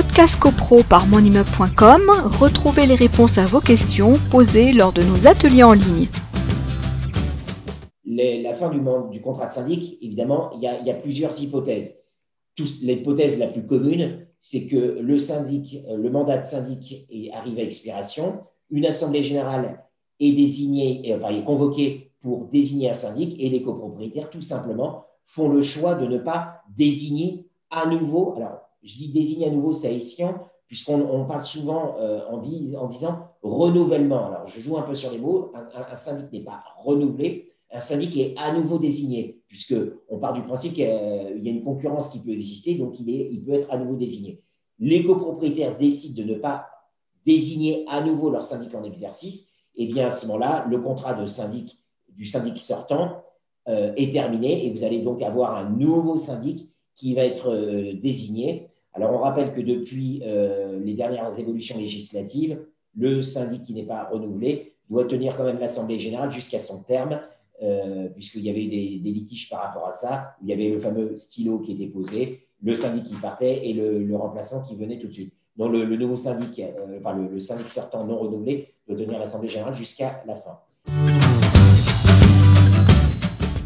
Podcast CoPro par monimmeuble.com, retrouvez les réponses à vos questions posées lors de nos ateliers en ligne. la fin du, du, contrat de syndic, évidemment, il y a, plusieurs hypothèses. L'hypothèse la plus commune, c'est que le syndic, le mandat de syndic arrive à expiration, une assemblée générale est désignée, enfin est convoquée pour désigner un syndic et les copropriétaires, tout simplement, font le choix de ne pas désigner à nouveau. Je dis désigner à nouveau, haïtien, puisqu'on parle souvent euh, en, disant renouvellement. Alors, je joue un peu sur les mots. Un, syndic n'est pas renouvelé, un syndic est à nouveau désigné, puisqu'on part du principe qu'il y a une concurrence qui peut exister, donc il, peut être à nouveau désigné. Les copropriétaires décident de ne pas désigner à nouveau leur syndic en exercice, et eh bien à ce moment-là, le contrat du syndic sortant euh, est terminé et vous allez donc avoir un nouveau syndic qui va être euh, désigné. Alors, on rappelle que depuis euh, les dernières évolutions législatives, le syndic qui n'est pas renouvelé doit tenir quand même l'Assemblée générale jusqu'à son terme, puisqu'il y avait des, des, litiges par rapport à ça, il y avait le fameux stylo qui était posé, le syndic qui partait et le, remplaçant qui venait tout de suite. Donc, le, nouveau syndic, enfin, le, le syndic sortant non renouvelé doit tenir l'Assemblée générale jusqu'à la fin.